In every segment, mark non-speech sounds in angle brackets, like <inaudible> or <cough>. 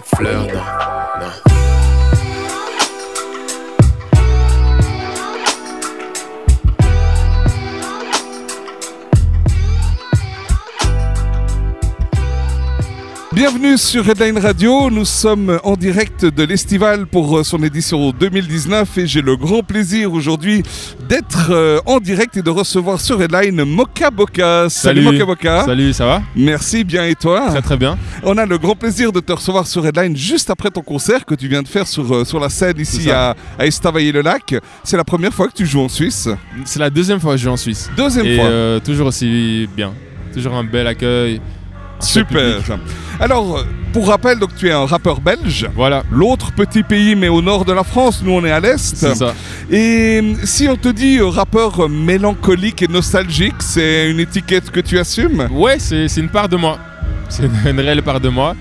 Pas de. Bienvenue sur Redline Radio, nous sommes en direct de l'Estival pour euh, son édition 2019 et j'ai le grand plaisir aujourd'hui d'être euh, en direct et de recevoir sur Redline Moka Boka. Salut, Moka Boka. Salut, ça va? Merci bien et toi? Très très bien. On a le grand plaisir de te recevoir sur Redline juste après ton concert que tu viens de faire sur, euh, sur la scène ici à, à Estavayer-le-Lac. C'est la première fois que tu joues en Suisse? C'est la deuxième fois que je joue en Suisse. Deuxième Et fois. euh, toujours aussi bien. Toujours un bel accueil. Super. Alors, pour rappel, donc tu es un rappeur belge. Voilà, L'autre petit pays, mais au nord de la France, nous on est à l'est. c'est ça. Et euh, si on te dit euh, rappeur mélancolique et nostalgique, c'est une étiquette que tu assumes? Ouais, c'est c'est une part de moi. C'est une, une réelle part de moi.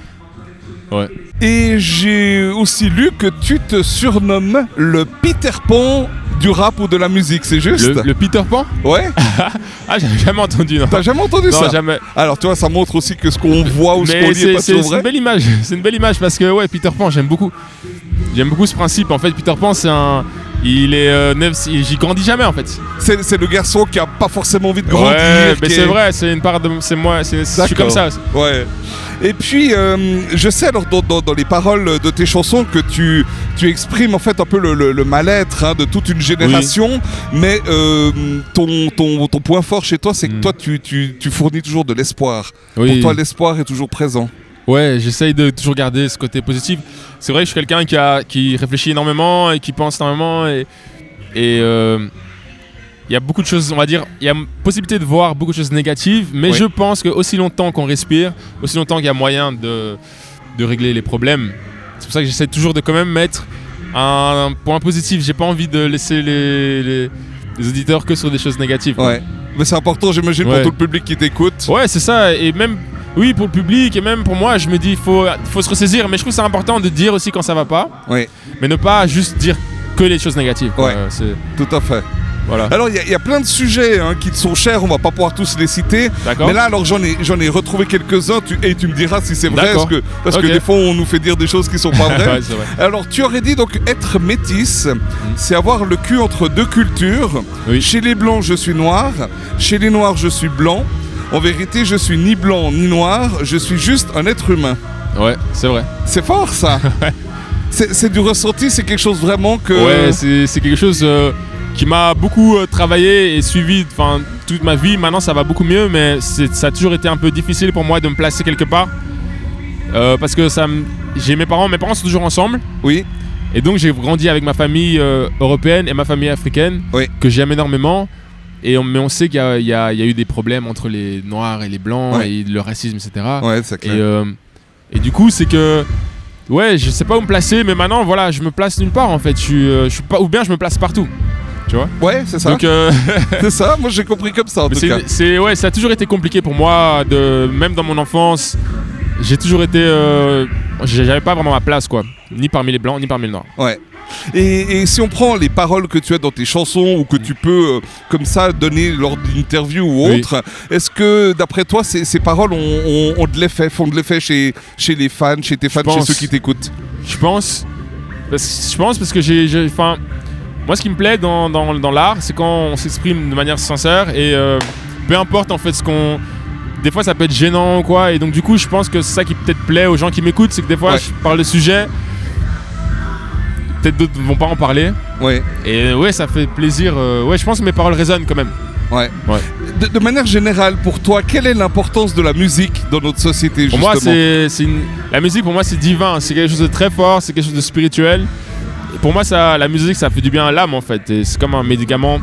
Ouais. Et j'ai aussi lu que tu te surnommes le Peter Pan du rap ou de la musique, c'est juste Le, le Peter Pan Ouais <laughs> Ah, j'avais jamais entendu, non. T'as jamais entendu Non, ça jamais. Alors tu vois, ça montre aussi que ce qu'on voit ou ce qu'on lit est c'est pas une belle image. <laughs> C'est une belle image parce que, ouais, Peter Pan, j'aime beaucoup. J'aime beaucoup ce principe. En fait, Peter Pan, c'est un. Il est. euh, neuf- J'y grandis jamais, en fait. C'est le garçon qui a pas forcément envie de grandir. ouais, mais c'est est- vrai, c'est une part de. C'est moi, c'est- je suis comme ça. Ouais. Et puis, euh, je sais alors dans, dans- dans les paroles de tes chansons que tu, tu exprimes en fait un peu le, le- le mal-être hein, de toute une génération, mais euh, ton, ton, ton point fort chez toi, c'est que Mm. toi, tu, tu, tu fournis toujours de l'espoir. Oui. Pour toi, l'espoir est toujours présent. Ouais, j'essaye de toujours garder ce côté positif. C'est vrai que je suis quelqu'un qui, a, qui réfléchit énormément et qui pense énormément. Et euh, il y a beaucoup de choses, on va dire, il y a possibilité de voir beaucoup de choses négatives, mais Oui. je pense que aussi longtemps qu'on respire, aussi longtemps qu'il y a moyen de, de régler les problèmes. C'est pour ça que j'essaie toujours de quand même mettre un point positif. J'ai pas envie de laisser les, les- les auditeurs que sur des choses négatives. quoi. Ouais. Mais c'est important, j'imagine, Ouais. pour tout le public qui t'écoute. Ouais, c'est ça. Et même, oui, pour le public et même pour moi, je me dis, il faut, faut se ressaisir. Mais je trouve que c'est important de dire aussi quand ça va pas, Oui, mais ne pas juste dire que les choses négatives. Ouais. Euh, c'est- tout à fait. voilà. Alors, il y, a- il y a plein de sujets hein, qui te sont chers, on va pas pouvoir tous les citer. D'accord. Mais là, alors j'en ai, j'en ai retrouvé quelques-uns tu- et tu me diras si c'est vrai, parce que, parce Ok. que des fois on nous fait dire des choses qui sont pas <laughs> vraies. Ouais, c'est vrai. alors tu aurais dit donc être métisse, c'est avoir le cul entre deux cultures. Oui. Chez les blancs, je suis noir, chez les noirs, je suis blanc. En vérité, je suis ni blanc ni noir, je suis juste un être humain. Ouais, c'est vrai. C'est fort ça <laughs> C'est du ressenti, c'est quelque chose vraiment que... Ouais, c'est quelque chose euh, qui m'a beaucoup euh, travaillé et suivi enfin, toute ma vie. Maintenant, ça va beaucoup mieux, mais ça a toujours été un peu difficile pour moi de me placer quelque part. Euh, parce que ça j'ai mes parents, mes parents sont toujours ensemble. Oui, Et donc j'ai grandi avec ma famille européenne et ma famille africaine, Oui. que j'aime énormément. Et on, mais on sait qu'il y, y y a eu des problèmes entre les noirs et les blancs Ouais. et le racisme, etc. ouais, c'est Et, clair. euh, et du coup, c'est que. Ouais, je sais pas où me placer, mais maintenant, voilà, je me place nulle part en fait. Je suis, euh, je suis pas, ou bien je me place partout. Tu vois? Ouais, c'est ça. Euh, <laughs> C'est ça, moi j'ai compris comme ça en mais tout cas. c'est, c'est- ouais, ça a toujours été compliqué pour moi, de, même dans mon enfance. J'ai toujours été. euh, j'avais pas vraiment ma place, quoi. Ni parmi les blancs, ni parmi les noirs. Ouais. Et, et si on prend les paroles que tu as dans tes chansons ou que tu peux euh, comme ça donner lors d'une interview ou Oui. autre, est-ce que d'après toi ces, ces paroles ont, ont- ont de l'effet, font de l'effet chez, chez les fans, chez tes fans, chez ceux qui t'écoutent? Je pense. Parce, je pense parce que j'ai. Enfin. Moi, ce qui me plaît dans, dans, dans l'art, c'est quand on s'exprime de manière sincère et euh, peu importe en fait ce qu'on. Des fois, ça peut être gênant ou quoi. Et donc, du coup, je pense que c'est ça qui peut-être plaît aux gens qui m'écoutent, c'est que des fois, Ouais. je parle de sujets. Peut-être d'autres vont pas en parler. Ouais, Et ouais, ça fait plaisir. euh, ouais, je pense que mes paroles résonnent quand même. ouais. Ouais. De, de manière générale, pour toi, quelle est l'importance de la musique dans notre société Pour moi, c'est une- la musique, pour moi, c'est divin. C'est quelque chose de très fort, c'est quelque chose de spirituel. pour moi, ça, la musique, ça fait du bien à l'âme en fait. Et c'est comme un médicament.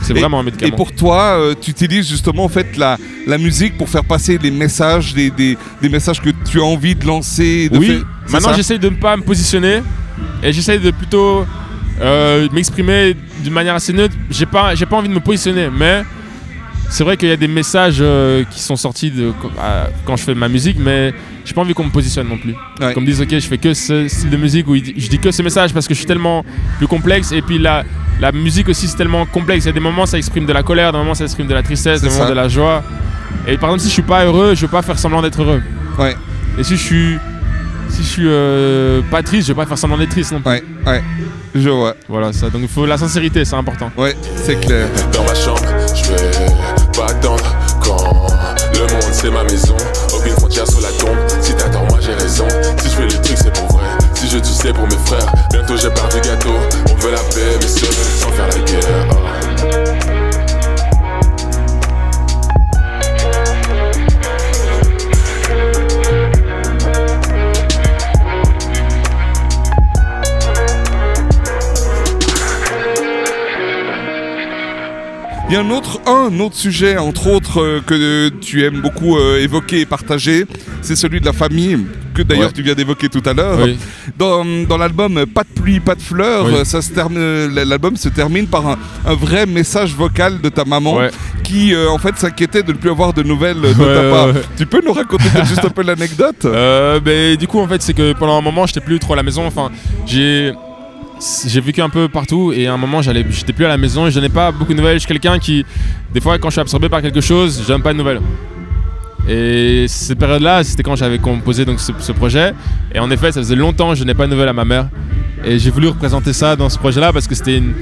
C'est Et- vraiment un Et médicament. pour toi, euh, tu utilises justement en fait la, la musique pour faire passer des messages, des, des, des messages que tu as envie de lancer. De oui, faire- maintenant j'essaye de ne pas me positionner et j'essaye de plutôt euh, m'exprimer d'une manière assez neutre. J'ai pas, j'ai pas envie de me positionner, mais c'est vrai qu'il y a des messages euh, qui sont sortis de, à- quand je fais ma musique, mais j'ai pas envie qu'on me positionne non plus. Ouais. Qu'on me dise, ok, je fais que ce style de musique dit- je dis que ce message parce que je suis tellement plus complexe et puis la, la musique aussi c'est tellement complexe. Il y a des moments ça exprime de la colère, des moments ça exprime de la tristesse, des moments de la joie. Et par exemple, si je suis pas heureux, je veux pas faire semblant d'être heureux. Ouais. Et si je suis, si je suis euh, pas triste, je vais pas faire semblant d'être triste non plus. Ouais, ouais. Je vois. Voilà ça. Donc il faut la sincérité, c'est important. Ouais, c'est clair. Dans ma chambre, je vais pas attendre quand le monde c'est ma maison. Aucune frontière sur la tombe. Si t'attends, moi j'ai raison. Si je fais le truc, c'est pour vrai. Si je tue, c'est pour mes frères. Bientôt j'ai part du gâteau. On veut la paix, mais seul, Il y a un autre, un autre sujet, entre autres, euh, que tu aimes beaucoup euh, évoquer et partager, c'est celui de la famille, que d'ailleurs Ouais. tu viens d'évoquer tout à l'heure. Oui. Dans, dans l'album Pas de pluie, pas de fleurs, Oui. euh, ça se termine, l'album se termine par un, un vrai message vocal de ta maman Ouais. qui euh, en fait s'inquiétait de ne plus avoir de nouvelles de Ouais, ta part. Tu peux nous raconter juste un peu <laughs> l'anecdote? Euh, ben, du coup, en fait, c'est que pendant un moment, j'étais plus trop à la maison. Enfin, j'ai j'ai vécu un peu partout et à un moment, j'allais, j'étais plus à la maison et je donnais pas beaucoup de nouvelles. Je suis quelqu'un qui, des fois, quand je suis absorbé par quelque chose, je donne pas de nouvelles. Et cette période-là, c'était quand j'avais composé donc ce, ce projet. Et en effet, ça faisait longtemps que je n'ai pas de nouvelles à ma mère. Et j'ai voulu représenter ça dans ce projet-là parce que c'était une-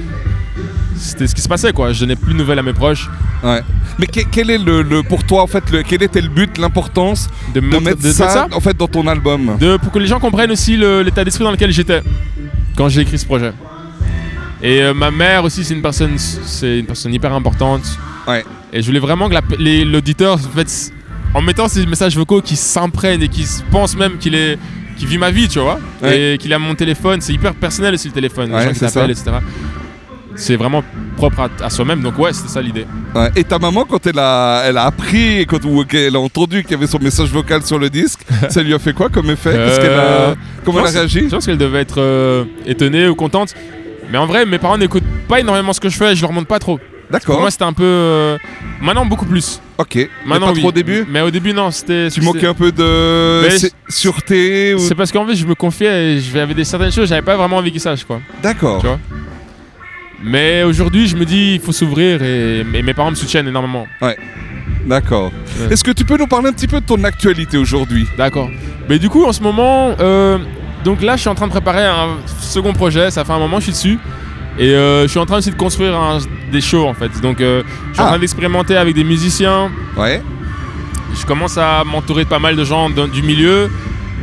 C'était ce qui se passait quoi, je donnais plus de nouvelles à mes proches. Ouais. Mais que- quel est le, le- pour toi en fait, le, quel était le but, l'importance De, mettre de- de ça, en fait dans ton album? De- pour que les gens comprennent aussi l'état d'esprit dans lequel j'étais quand j'ai écrit ce projet. Et euh, ma mère aussi, c'est une personne, c'est une personne hyper importante. Ouais. Et je voulais vraiment que la- l'auditeur, en fait, s- en mettant ces messages vocaux, qui s'imprègne et qui se pense même qu'il est, vit ma vie, tu vois, Ouais. et qu'il a mon téléphone. C'est hyper personnel aussi le téléphone, les Ouais, gens qui etc. C'est vraiment propre à, à soi-même. Donc ouais, c'était ça l'idée. Ouais. Et ta maman, quand elle a, elle a appris, quand, ou qu'elle a entendu qu'il y avait son message vocal sur le disque, <laughs> ça lui a fait quoi comme effet? Qu'est-ce qu'elle a, Euh, Comment elle a réagi? Je pense qu'elle devait être euh, étonnée ou contente. Mais en vrai, mes parents n'écoutent pas énormément ce que je fais, je leur montre pas trop. Pour D'accord. moi, c'était un peu. euh, Maintenant, beaucoup plus. Ok. Mais Maintenant, pas oui. trop au début? Mais au début, non, c'était. Tu manquais un peu de Mais sûreté ou... C'est parce qu'en fait, je me confiais et j'avais des certaines choses, j'avais pas vraiment envie qu'ils sachent, quoi. D'accord. Mais aujourd'hui, je me dis, il faut s'ouvrir et, et mes parents me soutiennent énormément. D'accord. Ouais. Est-ce que tu peux nous parler un petit peu de ton actualité aujourd'hui? D'accord. Mais du coup, en ce moment, euh, donc là, je suis en train de préparer un second projet. Ça fait un moment que je suis dessus. Et euh, je suis en train aussi de construire un- des shows, en fait. Donc, euh, je suis en Ah. train d'expérimenter avec des musiciens. Ouais. Je commence à m'entourer de pas mal de gens du milieu.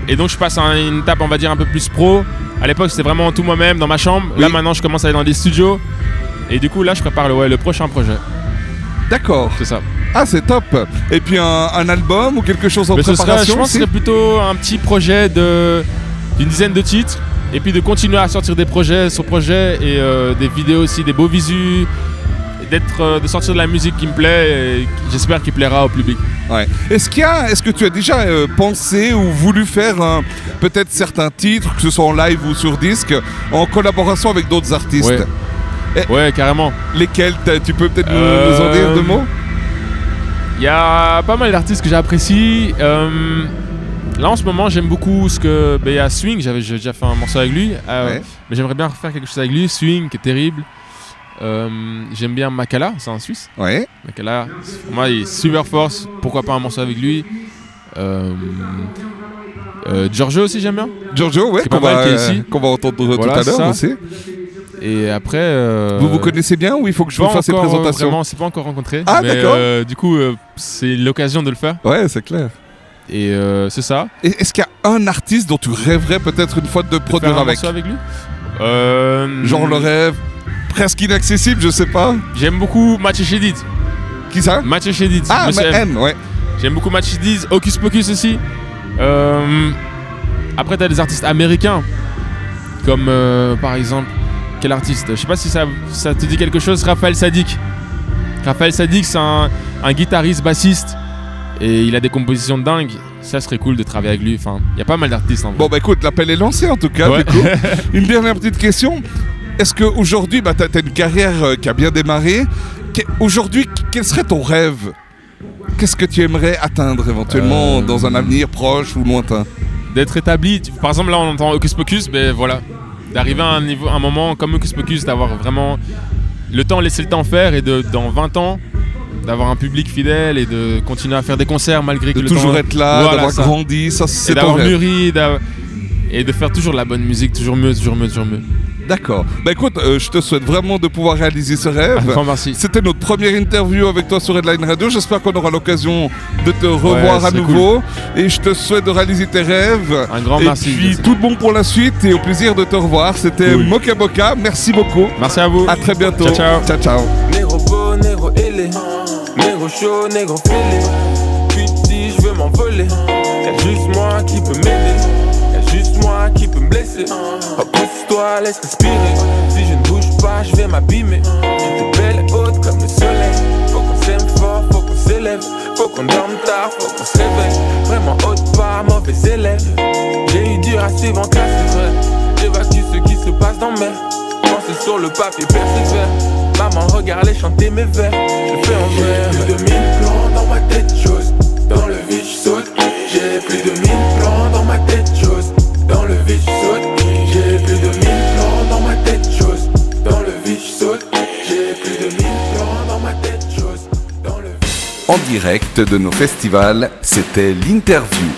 Et donc, je passe à une étape, on va dire, un peu plus pro. À l'époque, c'était vraiment tout moi-même dans ma chambre. Là, maintenant, je commence à aller dans des studios. Et du coup, là, je prépare le, ouais, le prochain projet. D'accord. C'est ça. Ah, c'est top. Et puis un, un album ou quelque chose en Mais ce serait, je préparation pense que ce serait plutôt un petit projet de d'une dizaine de titres et puis de continuer à sortir des projets sur projet et euh, des vidéos aussi, des beaux visus, d'être euh, de sortir de la musique qui me plaît et j'espère qu'il plaira au public. Ouais. Est-ce qu'il y a, est-ce que tu as déjà euh, pensé ou voulu faire peut-être certains titres, que ce soit en live ou sur disque, en collaboration avec d'autres artistes? Ouais. Ouais, carrément. Lesquels? Tu peux peut-être nous- Euh, nous en dire deux mots? Il y a pas mal d'artistes que j'apprécie. Euh, là en ce moment j'aime beaucoup ce que ben, il y a Swing, j'avais déjà fait un morceau avec lui, euh, Ouais. mais j'aimerais bien refaire quelque chose avec lui. Swing qui est terrible. Euh, j'aime bien Makala, c'est un Suisse. Ouais. Makala, pour moi il est super fort, pourquoi pas un morceau avec lui. Euh, euh, Giorgio aussi j'aime bien. Giorgio, ouais, qu'on va, euh, entendre Voilà, tout à l'heure aussi. Et après. euh, Vous vous connaissez bien ou il faut que je vous fasse ces présentations Vraiment, c'est pas encore rencontré. Ah, d'accord. du coup, c'est l'occasion de le faire. Ouais, c'est clair. Et c'est ça. Est-ce qu'il y a un artiste dont tu rêverais peut-être une fois de Faire produire un avec avec lui? Genre le rêve presque inaccessible, je sais pas. J'aime beaucoup Mathieu Chédid. Qui ça? Mathieu Chédid. Ah, Monsieur M. M, ouais. J'aime beaucoup Mathieu Chédid. Hocus Pocus aussi. Euh, après, t'as des artistes américains Comme euh, par exemple, quel artiste? Je sais pas si ça, ça te dit quelque chose, Raphaël Sadik. Raphaël Sadik, c'est un, un guitariste bassiste et il a des compositions de dingue. Ça serait cool de travailler avec lui. Enfin, il y a pas mal d'artistes en vrai. Bon, bah écoute, l'appel est lancé en tout cas. Ouais. du coup. <laughs> une dernière petite question. Est-ce qu'aujourd'hui, bah, tu as, une carrière euh, qui a bien démarré. Aujourd'hui, qu- quel serait ton rêve? Qu'est-ce que tu aimerais atteindre éventuellement Euh, dans un avenir proche ou lointain? D'être établi. Par exemple, là, on entend Hocus Pocus, ben voilà. D'arriver à un, niveau, un moment comme Hocus Pocus, d'avoir vraiment le temps, laisser le temps faire et de, dans 20 ans, d'avoir un public fidèle et de continuer à faire des concerts malgré que De le toujours temps... être là, Voilà, d'avoir grandi, ça c'est d'avoir mûri et de faire toujours de la bonne musique, toujours mieux, toujours mieux, toujours mieux. D'accord. Bah écoute, euh, je te souhaite vraiment de pouvoir réaliser ce Un rêve. grand merci. C'était notre première interview avec toi sur Headline Radio. J'espère qu'on aura l'occasion de te revoir Ouais, à nouveau. Et je te souhaite de réaliser tes rêves. Un grand et merci. puis tout bon pour la suite et au plaisir de te revoir. C'était Cool. Moka Boka. Merci beaucoup. Merci à vous. À très bientôt. Ciao, ciao. ciao, ciao. Négro beau, négro ailé, négro chaud, négro fêlé. Puis dis je veux m'envoler. Y'a juste moi qui peut m'aider. Moi qui peut me blesser. Repousse-toi, laisse respirer. Si je ne bouge pas, je vais m'abîmer. T'es belle et haute comme le soleil. Faut qu'on s'aime fort, faut qu'on s'élève. Faut qu'on dorme tard, faut qu'on se réveille. Vraiment haute pas, mauvais élève. J'ai eu dur à suivre en classe, c'est vrai. J'évacue ce qui se passe dans mes. Penser sur le papier persévère. Maman, regardez chanter mes vers. Je fais en vrai. J'ai plus de mille plans dans ma tête, chose. Dans le vide, je saute. J'ai plus de mille plans dans ma tête, chose. Dans le vide, je saute. J'ai plus de mille plans dans ma tête, chose. Dans le vide, je saute. J'ai plus de mille plans dans ma tête, chose. En direct de nos festivals, c'était l'interview.